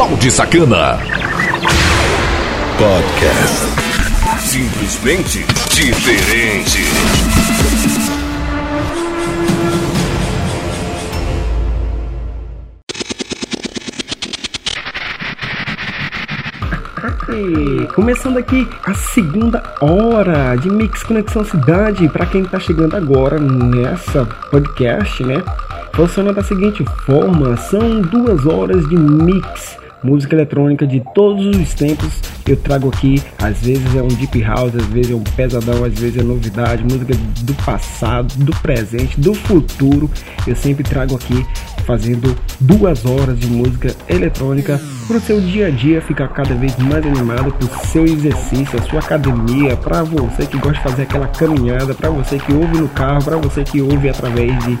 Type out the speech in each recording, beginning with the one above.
Balde Sacana. Podcast. Simplesmente diferente. Começando aqui a segunda hora de Mix Conexão Cidade. Para quem tá chegando agora nessa podcast, né? Funciona da seguinte forma: são duas horas de mix música eletrônica de todos os tempos eu trago aqui. Às vezes é um deep house, às vezes é um pesadão, às vezes é novidade, música do passado, do presente, do futuro. Eu sempre trago aqui fazendo duas horas de música eletrônica para o seu dia a dia ficar cada vez mais animado, para o seu exercício, a sua academia, para você que gosta de fazer aquela caminhada, para você que ouve no carro, para você que ouve através de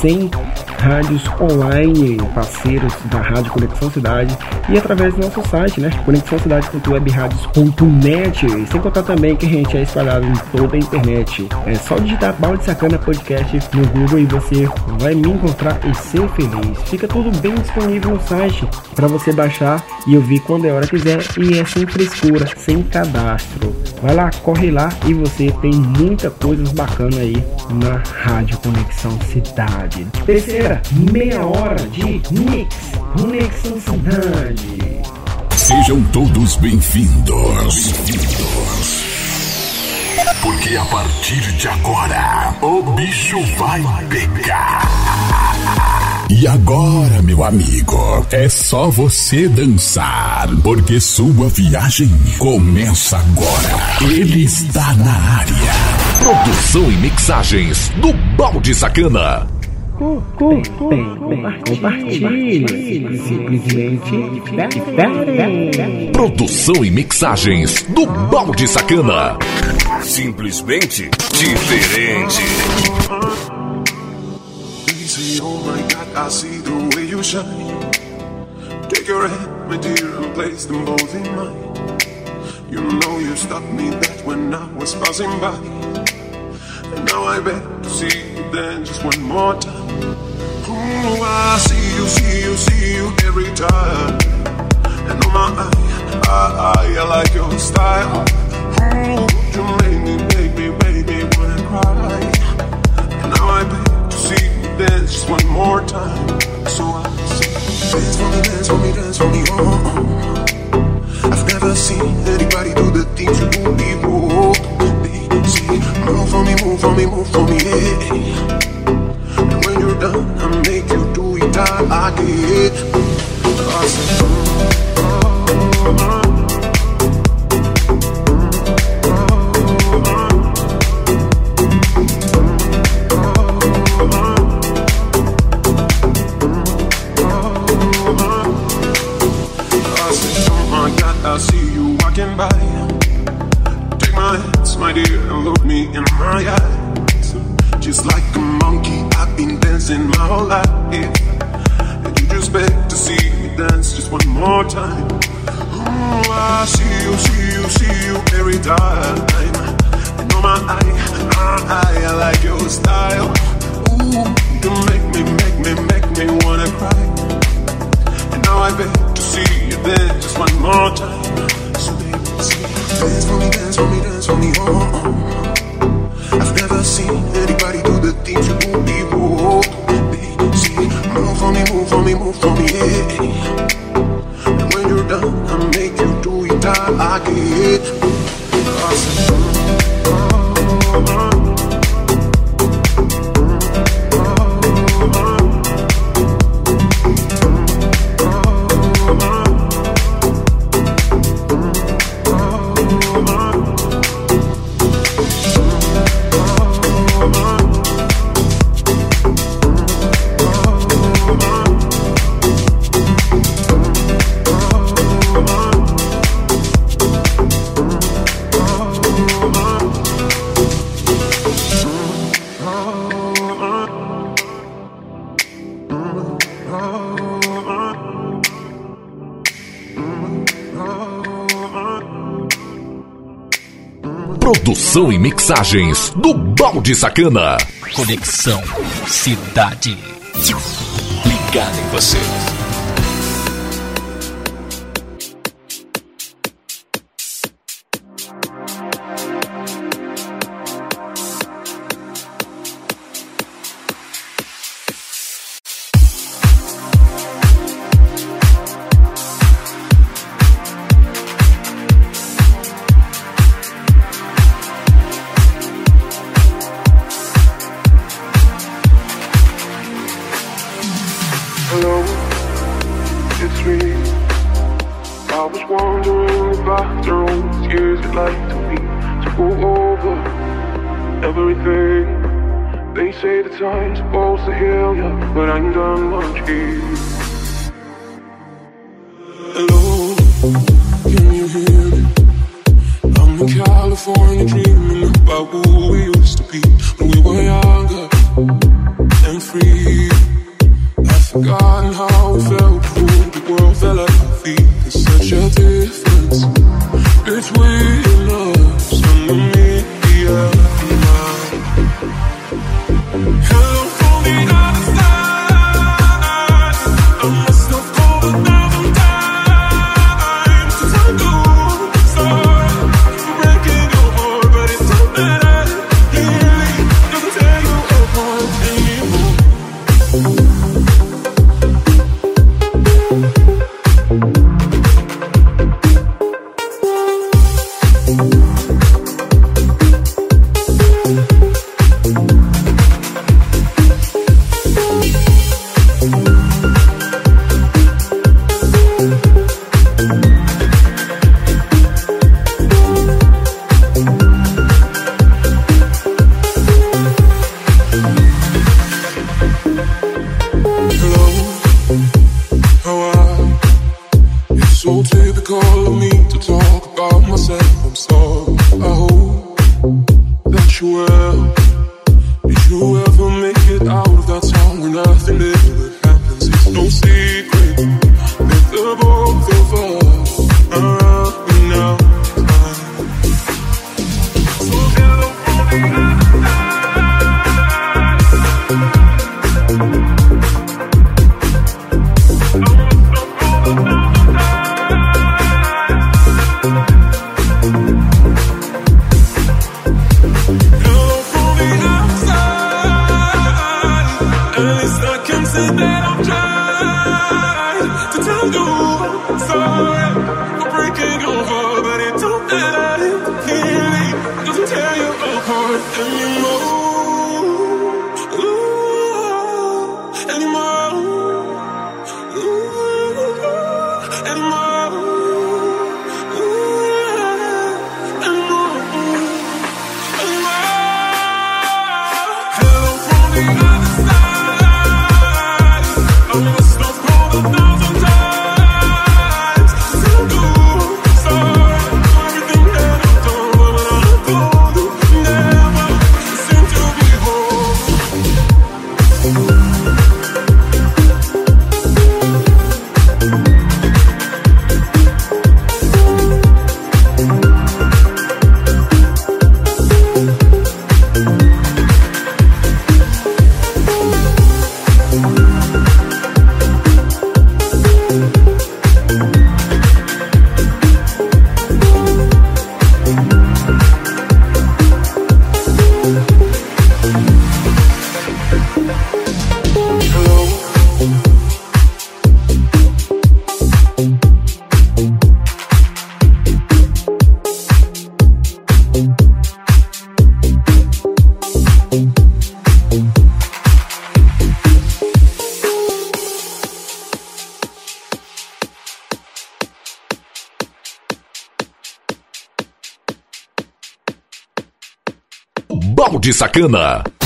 100 rádios online, parceiros da Rádio Conexão Cidade e através do nosso site, né? conexãocidade.webradios.net. Sem contar também que a gente é espalhado em toda a internet. É só digitar Balde Sacana Podcast no Google e você vai me encontrar e ser feliz. Fica tudo bem disponível no site para você baixar e ouvir quando é hora quiser e é sem frescura, sem cadastro. Vai lá, corre lá e você tem muita coisas bacanas aí na Rádio Conexão Cidade. Terceira, meia hora de Mix Conexão Cidade. Sejam todos bem-vindos. Bem-vindos. Porque a partir de agora, o bicho vai pegar. E agora, meu amigo, é só você dançar, porque sua viagem começa agora. Ele está na área. Produção e mixagens do Balde Sacana. Compartilhe, simplesmente. Produção e mixagens do Balde Sacana. Simplesmente diferente. Oh my God, I see the way you shine. Take your hand, my dear, and place them both in mine. You know you stopped me that when I was passing by. And now I beg to see you dance just one more time. Oh, I see you, see you, see you every time. And oh my, eye, I, I, I like your style. Oh, you make me, make me, make me wanna cry. And now I beg to see you dance just one more time. So I say, dance for me, dance for me, dance for me, oh, oh. oh. I've never seen anybody do the things you do before. See, move for me, move for me, move for me, yeah. And when you're done, I make you do it all again. I see you walking by. Take my my dear, and look me in my eyes. Just like a monkey, dancing my whole life. And you just beg to see me dance just one more time. Oh, I see you, see you, see you every time. And oh my eye, my eye, I like your style. Ooh, you make me, make me, make me wanna cry. And now I beg to see you dance just one more time. So baby, see, dance for me, dance for me, dance for me, oh. oh. oh. I've never seen anybody do the things you do me, move for me. And when you're done, I make you do it again. Oh, oh, oh. Produção e mixagens do Balde Sacana. Conexão Cidade. Ligado em você. difference. It's way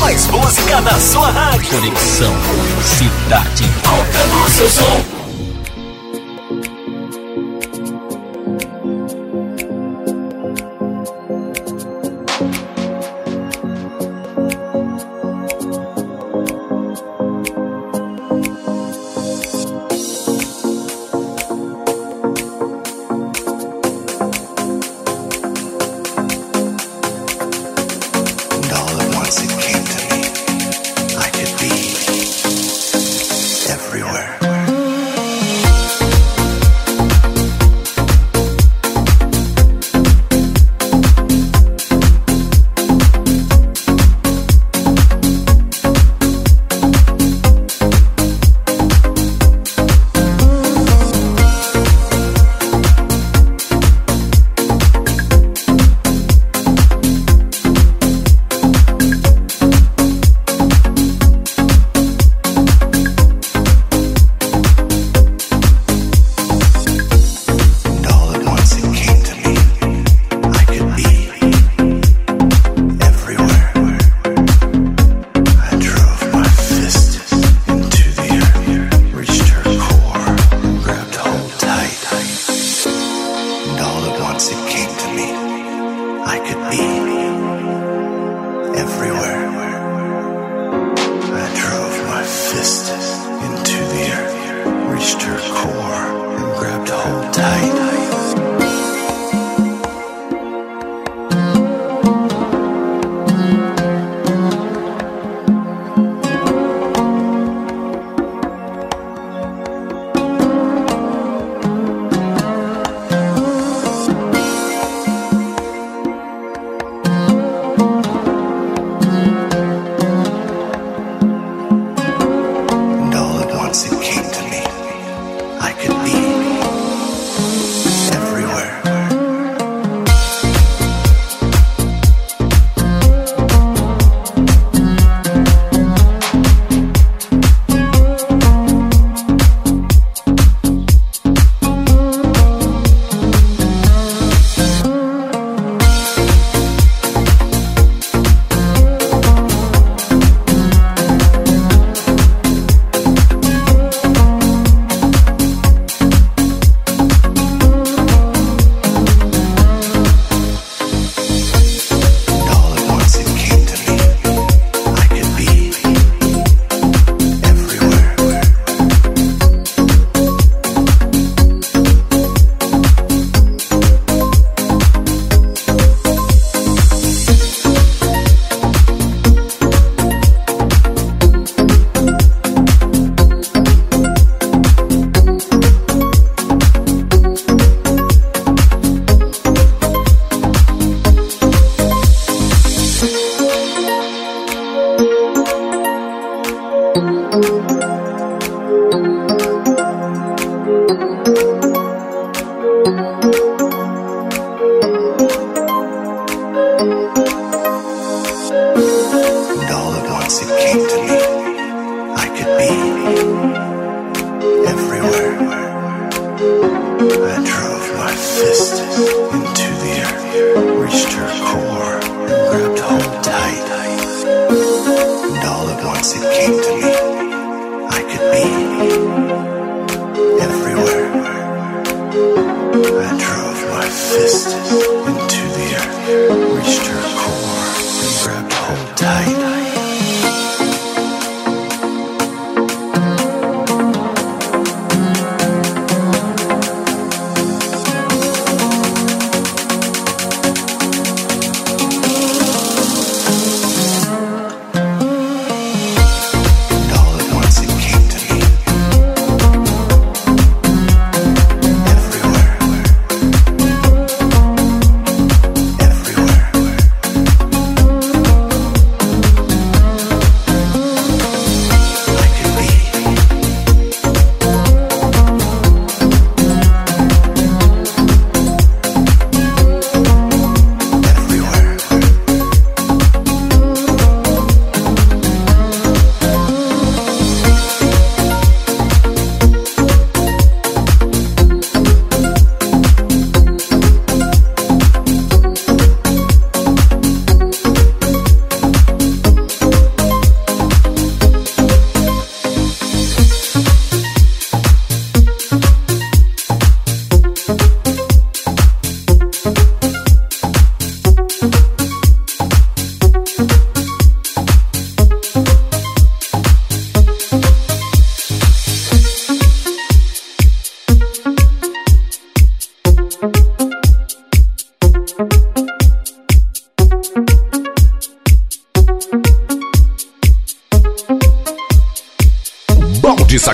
Mais música na sua rádio. Conexão Cidade Alta no seu som.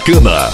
Balde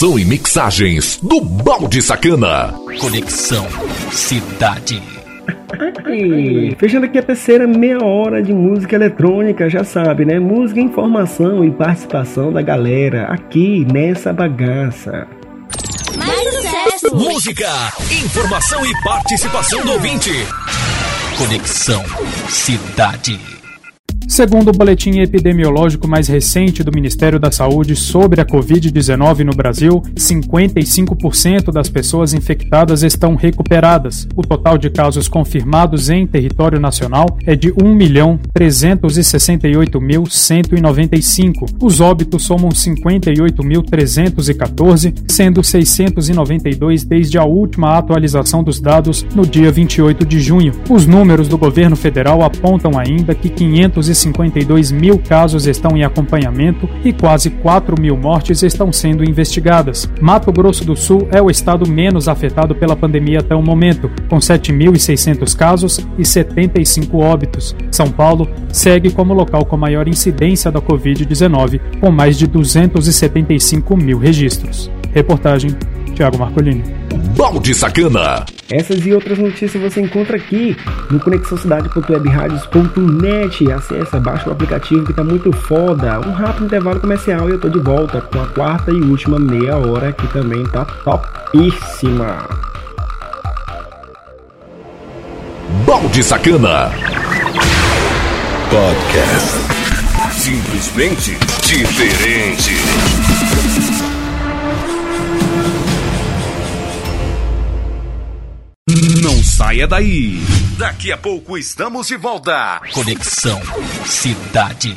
Produção e mixagens do Balde Sacana. Conexão Cidade. E fechando aqui a terceira meia hora de música eletrônica, já sabe, né? Música, informação e participação da galera aqui nessa bagaça. Mais sucesso! Música, informação e participação do ouvinte. Conexão Cidade. Segundo o boletim epidemiológico mais recente do Ministério da Saúde sobre a Covid-19 no Brasil, 55% das pessoas infectadas estão recuperadas. O total de casos confirmados em território nacional é de 1.368.195. Os óbitos somam 58.314, sendo 692 desde a última atualização dos dados no dia 28 de junho. Os números do governo federal apontam ainda que 552 mil casos estão em acompanhamento e quase 4 mil mortes estão sendo investigadas. Mato Grosso do Sul é o estado menos afetado pela pandemia até o momento, com 7.600 casos e 75 óbitos. São Paulo segue como local com maior incidência da Covid-19, com mais de 275 mil registros. Reportagem Tiago Marcolini. Balde Sacana. Essas e outras notícias você encontra aqui no conexãocidade.webradios.net. Acesse, baixa o aplicativo que tá muito foda. Um rápido intervalo comercial e eu tô de volta com a quarta e última meia hora que também tá topíssima. Balde Sacana. Podcast. Simplesmente diferente. Saia daí. Daqui a pouco estamos de volta. Conexão Cidade.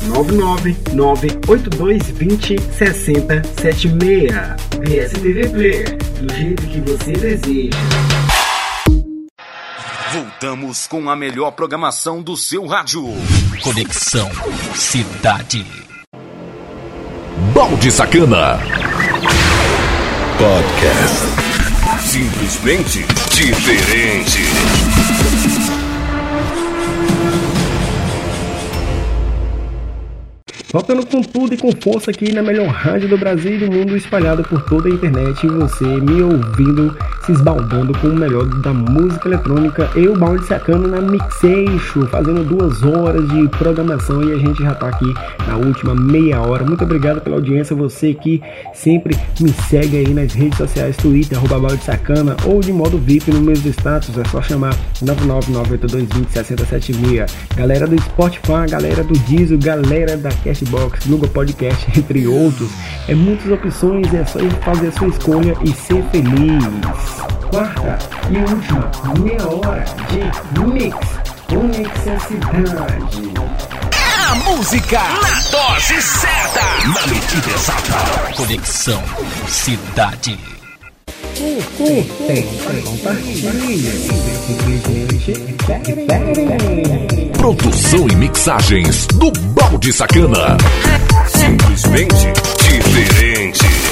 9998220 6076. BSTV Player, do jeito que você deseja. Voltamos com a melhor programação do seu rádio. Conexão Cidade. Balde Sacana. Podcast. Simplesmente diferente. Voltando com tudo e com força aqui na melhor rádio do Brasil e do mundo, espalhado por toda a internet, e você me ouvindo, se esbaldando com o melhor da música eletrônica. Eu, Balde Sacano, na Mixeixo, fazendo duas horas de programação e a gente já tá aqui na última meia hora. Muito obrigado pela audiência, você que sempre me segue aí nas redes sociais, Twitter, arroba Balde Sacana, ou de modo VIP no meus status, é só chamar 99982206076. Galera do Spotify, galera do Diesel, galera da Castbox, Google Podcast, entre outros. É muitas opções, é só fazer a sua escolha e ser feliz. Quarta e última meia hora de Mix Conexão Cidade. A música na dose certa. Na medida exata. Conexão Cidade. Curtem, compartilhem, simplesmente Produção e mixagens do Balde Sacana. Simplesmente diferente.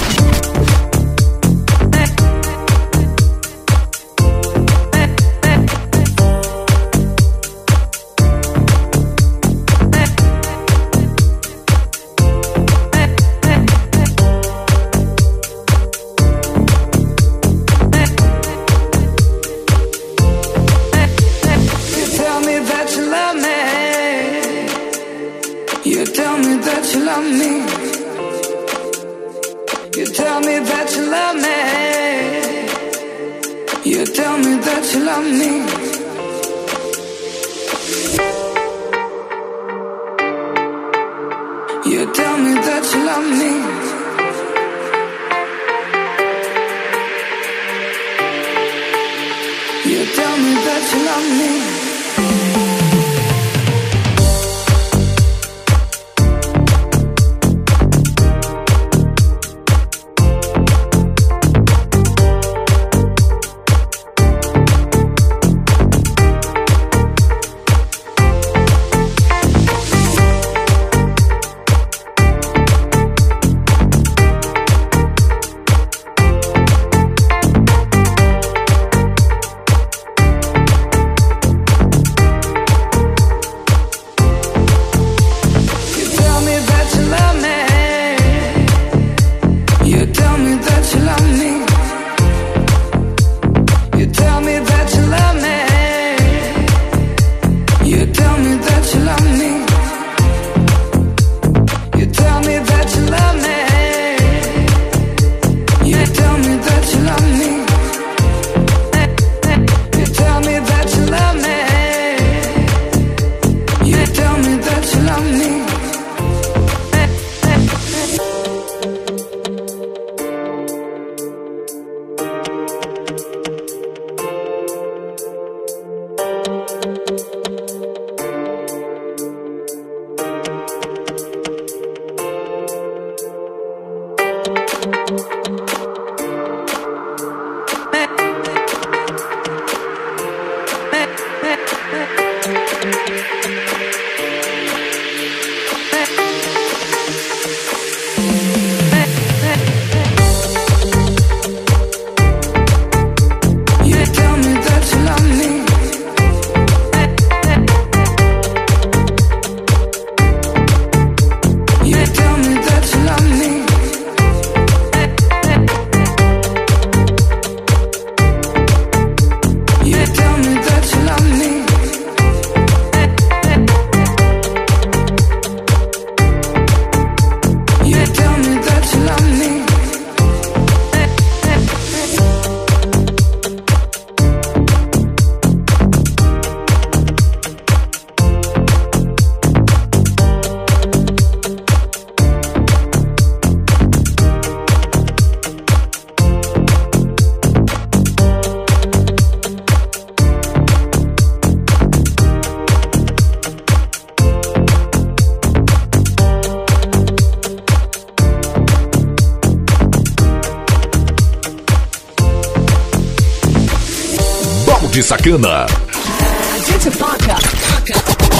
Rádio Sacana. A gente toca,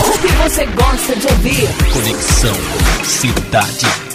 o que você gosta de ouvir. Conexão Cidade.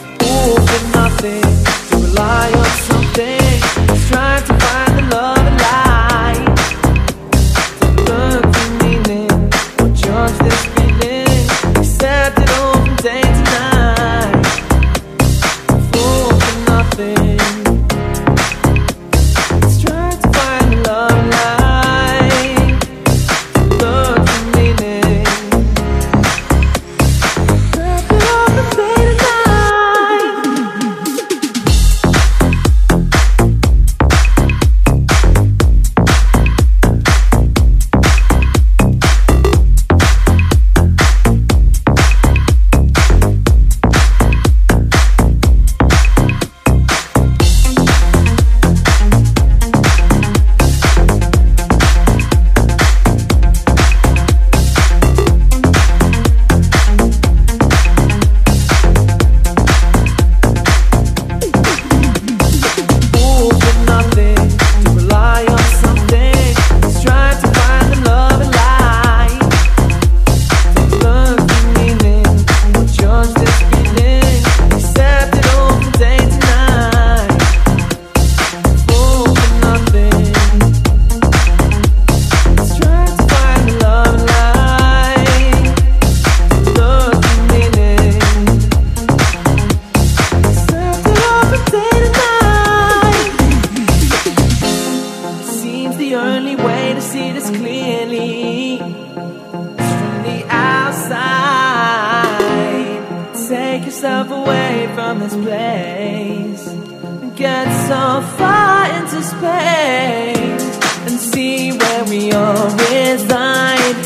take yourself away from this place and get so far into space and see where we all reside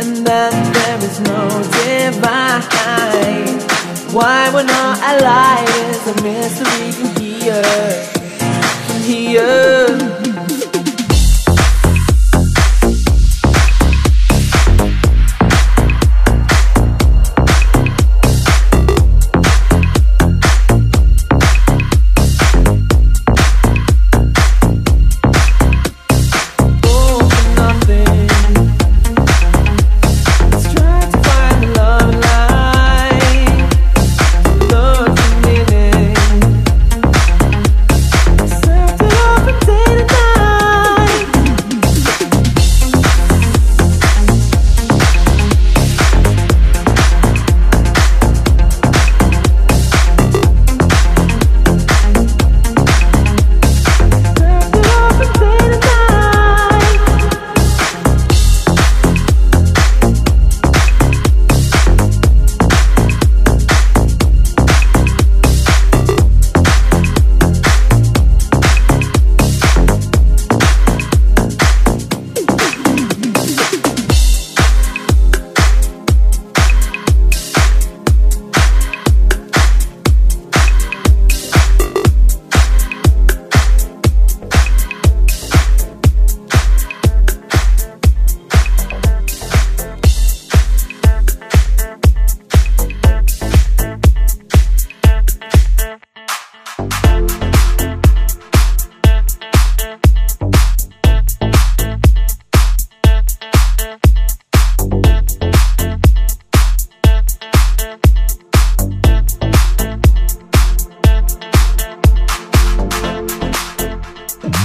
and that there is no divide. Why we're not allied is a mystery here, here.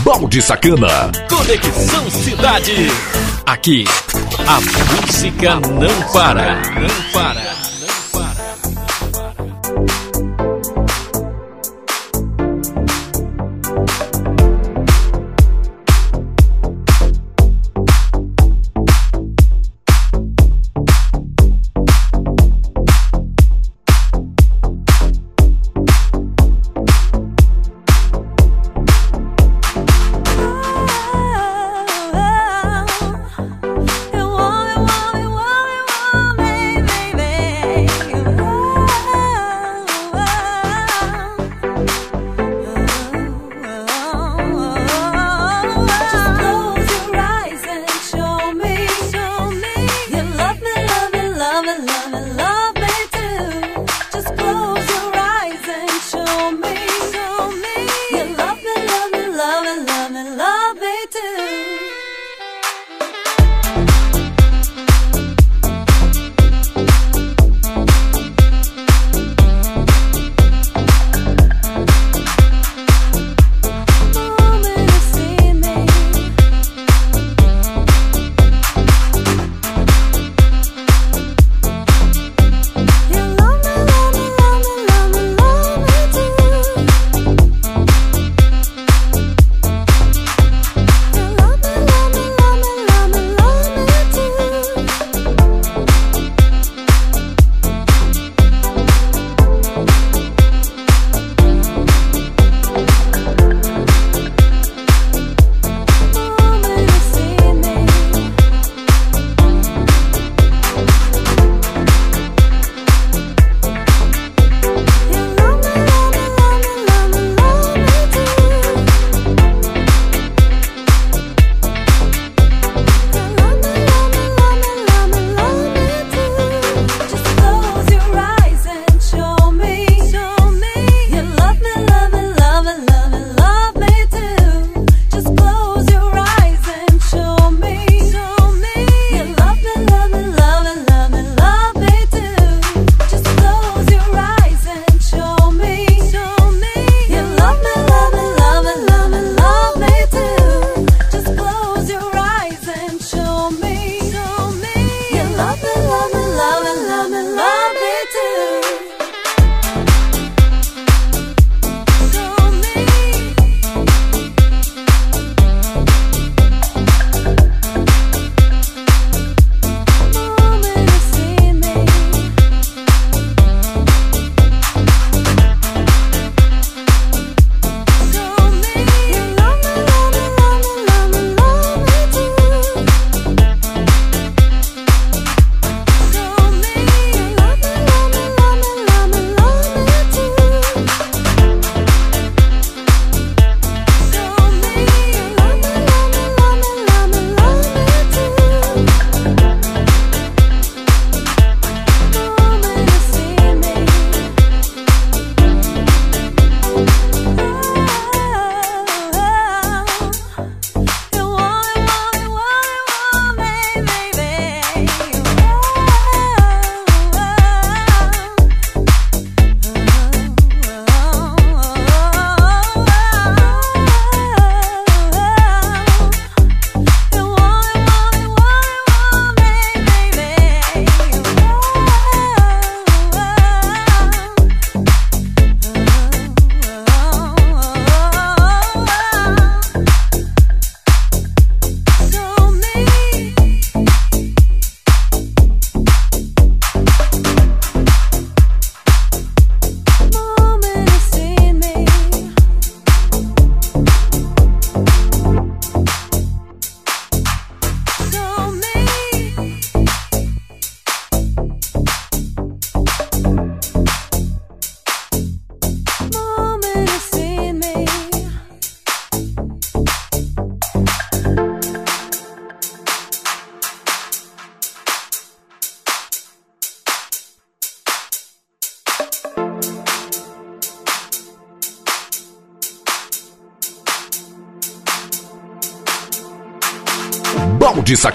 De Sacana. Conexão Cidade. Aqui, a música não para, não para.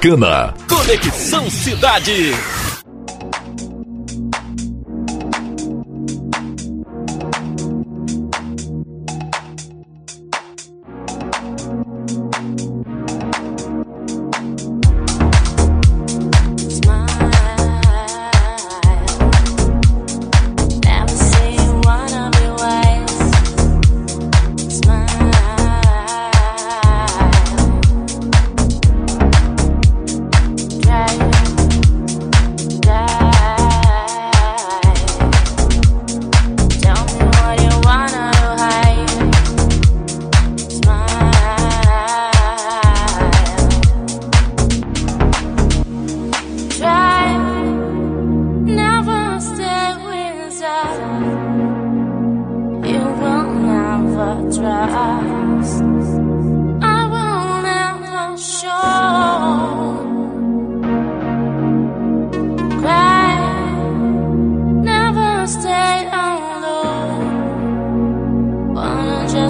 Balde Sacana. Conexão Cidade.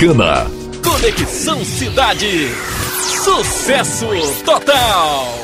Balde Sacana. Conexão Cidade. Sucesso total.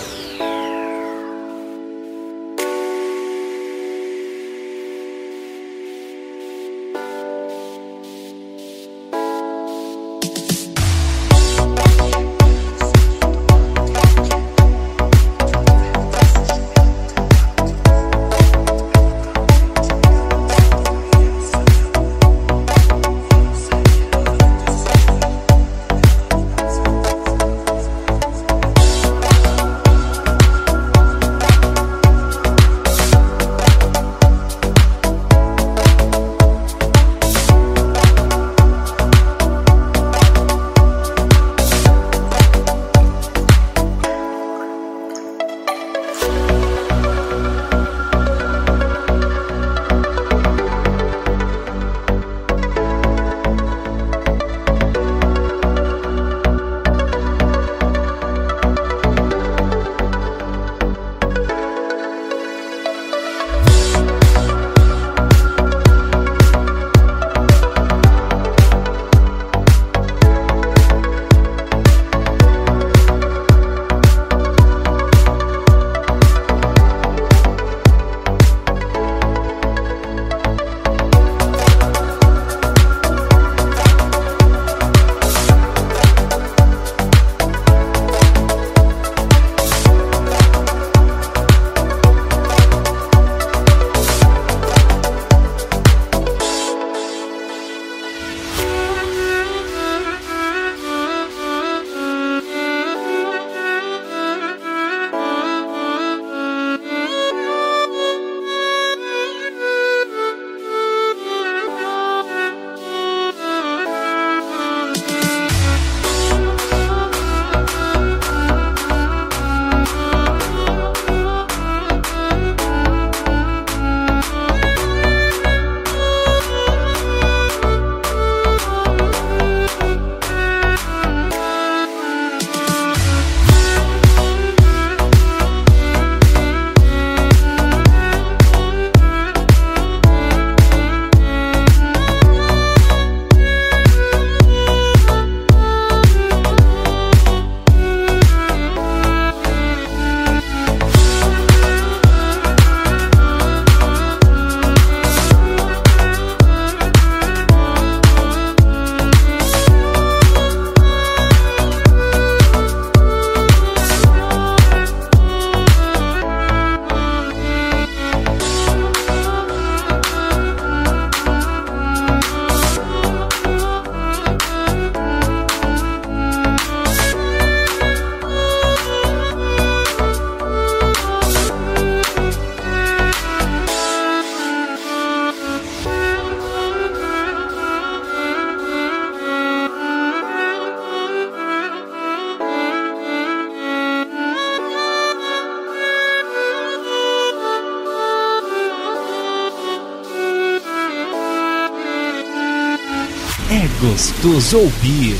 Gostoso ouvir.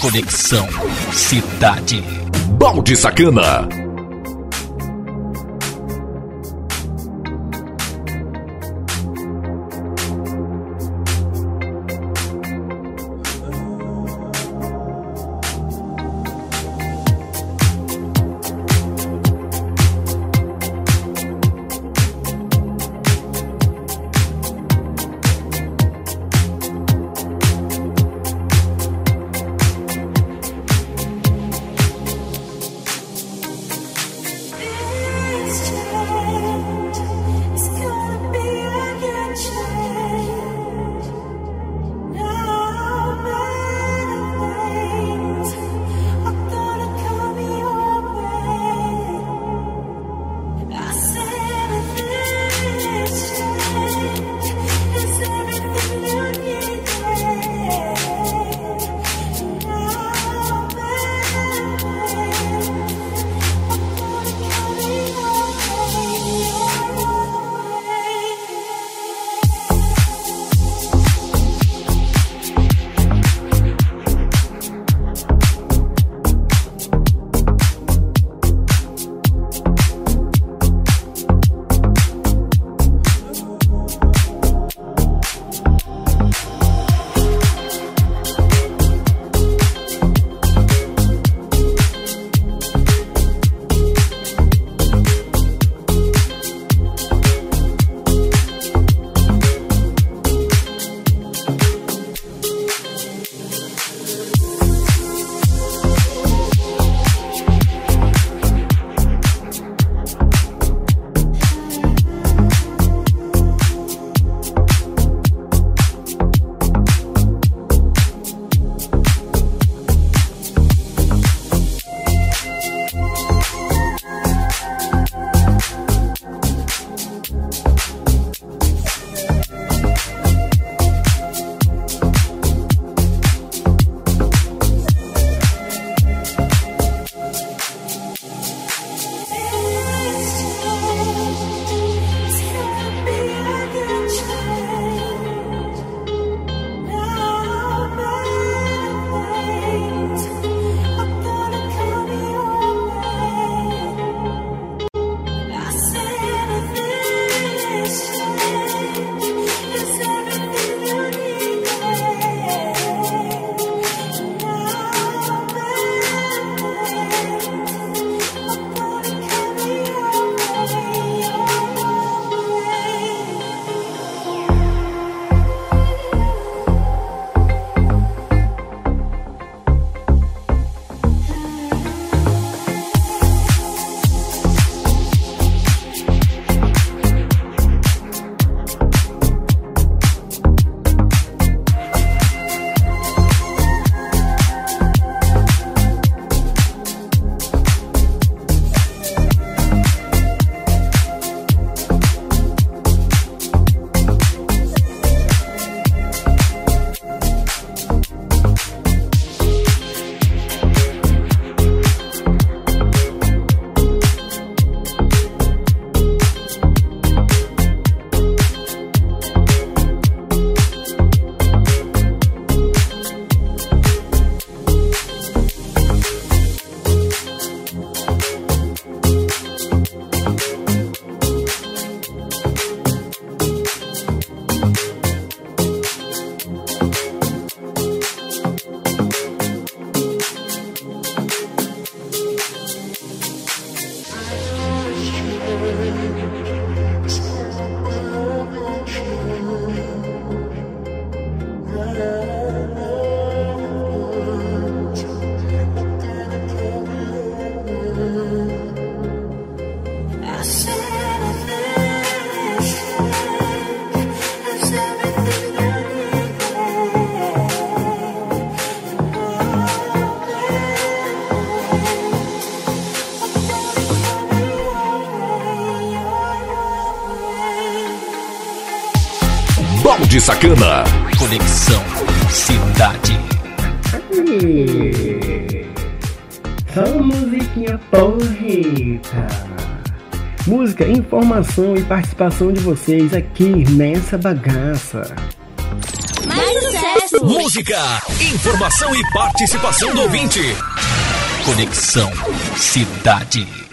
Conexão Cidade. Balde Sacana. Sacana. Conexão Cidade. Só musiquinha porreta. Música, informação e participação de vocês aqui nessa bagaça. Mais sucesso! Música, informação e participação do ouvinte. Conexão Cidade.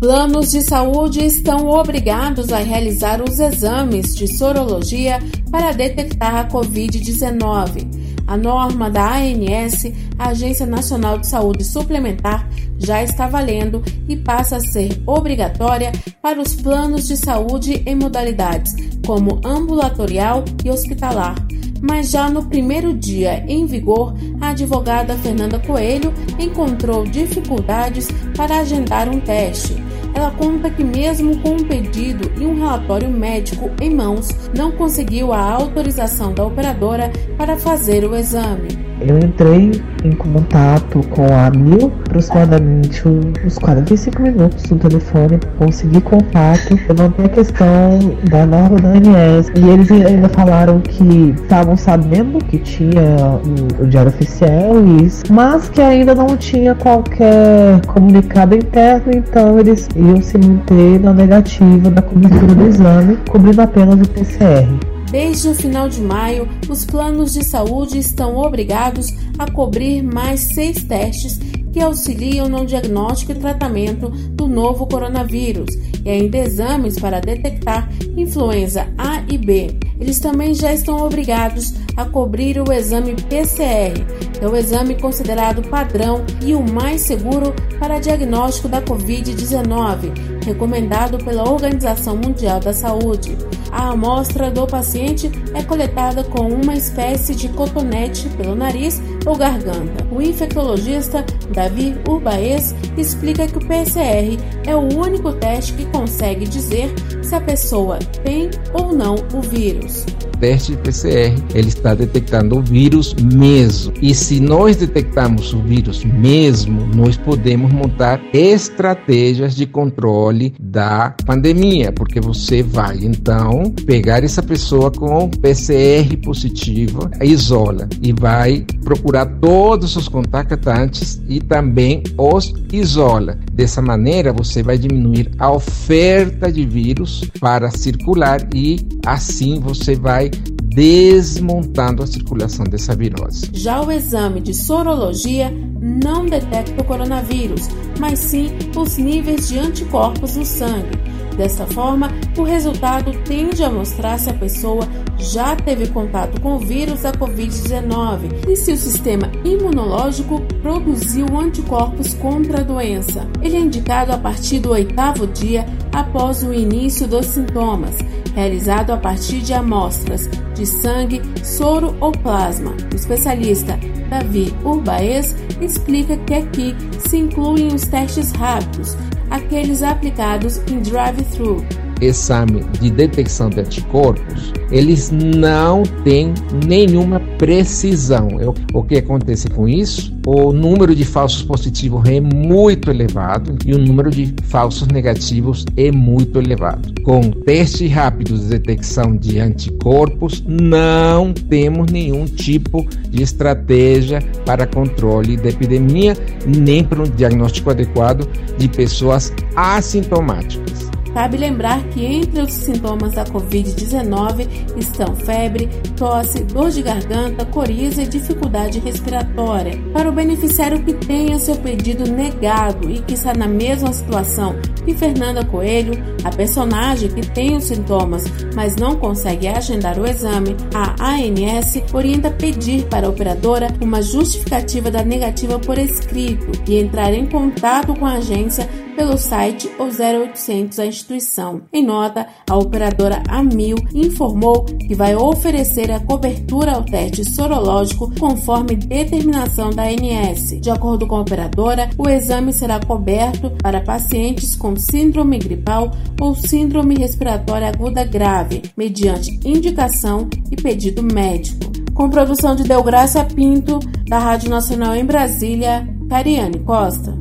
Planos de saúde estão obrigados a realizar os exames de sorologia para detectar a Covid-19. A norma da ANS, Agência Nacional de Saúde Suplementar, já está valendo e passa a ser obrigatória para os planos de saúde em modalidades como ambulatorial e hospitalar. Mas já no primeiro dia em vigor, a advogada Fernanda Coelho encontrou dificuldades para agendar um teste. Ela conta que, mesmo com um pedido e um relatório médico em mãos, não conseguiu a autorização da operadora para fazer o exame. Eu entrei em contato com a Mil aproximadamente uns 45 minutos no telefone para conseguir contato. Tenho a questão da norma da ANS e eles ainda falaram que estavam sabendo que tinha o, o diário oficial e isso, mas que ainda não tinha qualquer comunicado interno, então eles iam se manter na negativa da cobertura do exame, cobrindo apenas o PCR. Desde o final de maio, os planos de saúde estão obrigados a cobrir mais seis testes que auxiliam no diagnóstico e tratamento do novo coronavírus e ainda exames para detectar influenza A e B. Eles também já estão obrigados a cobrir o exame PCR, que é o exame considerado padrão e o mais seguro para diagnóstico da Covid-19, recomendado pela Organização Mundial da Saúde. A amostra do paciente é coletada com uma espécie de cotonete pelo nariz ou garganta. O infectologista Davi Urbaez explica que o PCR é o único teste que consegue dizer se a pessoa tem ou não o vírus teste de PCR, ele está detectando o vírus mesmo. E se nós detectarmos o vírus mesmo, nós podemos montar estratégias de controle da pandemia, porque você vai então pegar essa pessoa com PCR positiva, isola e vai procurar todos os contactantes e também os isola. Dessa maneira, você vai diminuir a oferta de vírus para circular e assim você vai desmontando a circulação dessa virose. Já o exame de sorologia não detecta o coronavírus, mas sim os níveis de anticorpos no sangue. Dessa forma, o resultado tende a mostrar se a pessoa já teve contato com o vírus da Covid-19 e se o sistema imunológico produziu anticorpos contra a doença. Ele é indicado a partir do oitavo dia após o início dos sintomas, realizado a partir de amostras de sangue, soro ou plasma. O especialista Davi Urbaez explica que aqui se incluem os testes rápidos, aqueles aplicados em drive-thru, exame de detecção de anticorpos, eles não têm nenhuma precisão. O que acontece com isso? O número de falsos positivos é muito elevado e o número de falsos negativos é muito elevado. Com testes rápidos de detecção de anticorpos, não temos nenhum tipo de estratégia para controle da epidemia, nem para um diagnóstico adequado de pessoas assintomáticas. Cabe lembrar que entre os sintomas da Covid-19 estão febre, tosse, dor de garganta, coriza e dificuldade respiratória. Para o beneficiário que tenha seu pedido negado e que está na mesma situação que Fernanda Coelho, a personagem que tem os sintomas, mas não consegue agendar o exame, a ANS orienta pedir para a operadora uma justificativa da negativa por escrito e entrar em contato com a agência pelo site ou 0800 a instituição. Em nota, a operadora Amil informou que vai oferecer a cobertura ao teste sorológico conforme determinação da ANS. De acordo com a operadora, o exame será coberto para pacientes com síndrome gripal ou síndrome respiratória aguda grave, mediante indicação e pedido médico. Com produção de Delgraça Pinto, da Rádio Nacional em Brasília, Cariane Costa.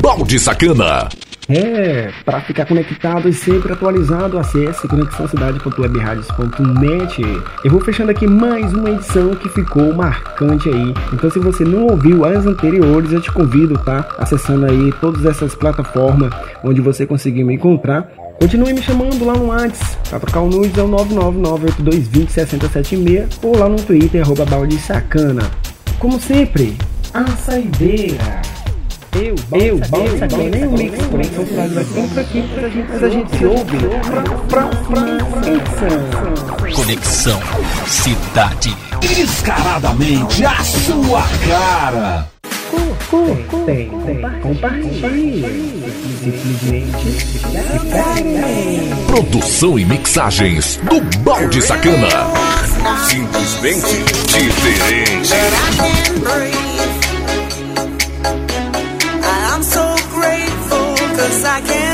Balde Sacana. É, para ficar conectado e sempre atualizado, acesse conexãocidade.webradios.net. Eu vou fechando aqui mais uma edição que ficou marcante aí. Então, se você não ouviu as anteriores, eu te convido, tá? Acessando aí todas essas plataformas onde você conseguiu me encontrar. Continue me chamando lá no Whats, para trocar o nudes é o 99982206076 ou lá no Twitter, arroba balde sacana. Como sempre, a saideira. Eu, eu, eu, eu, nem um Mix Prince faz a compra aqui pra gente, mas a gente se ouve pra, pra, pra, pra, Conexão Cidade. Descaradamente a sua cara. Curtem, compartilhem Simplesmente Produção e mixagens do Balde Sacana. Simplesmente diferente. I can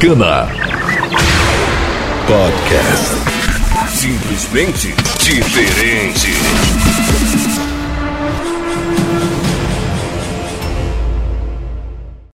diferente.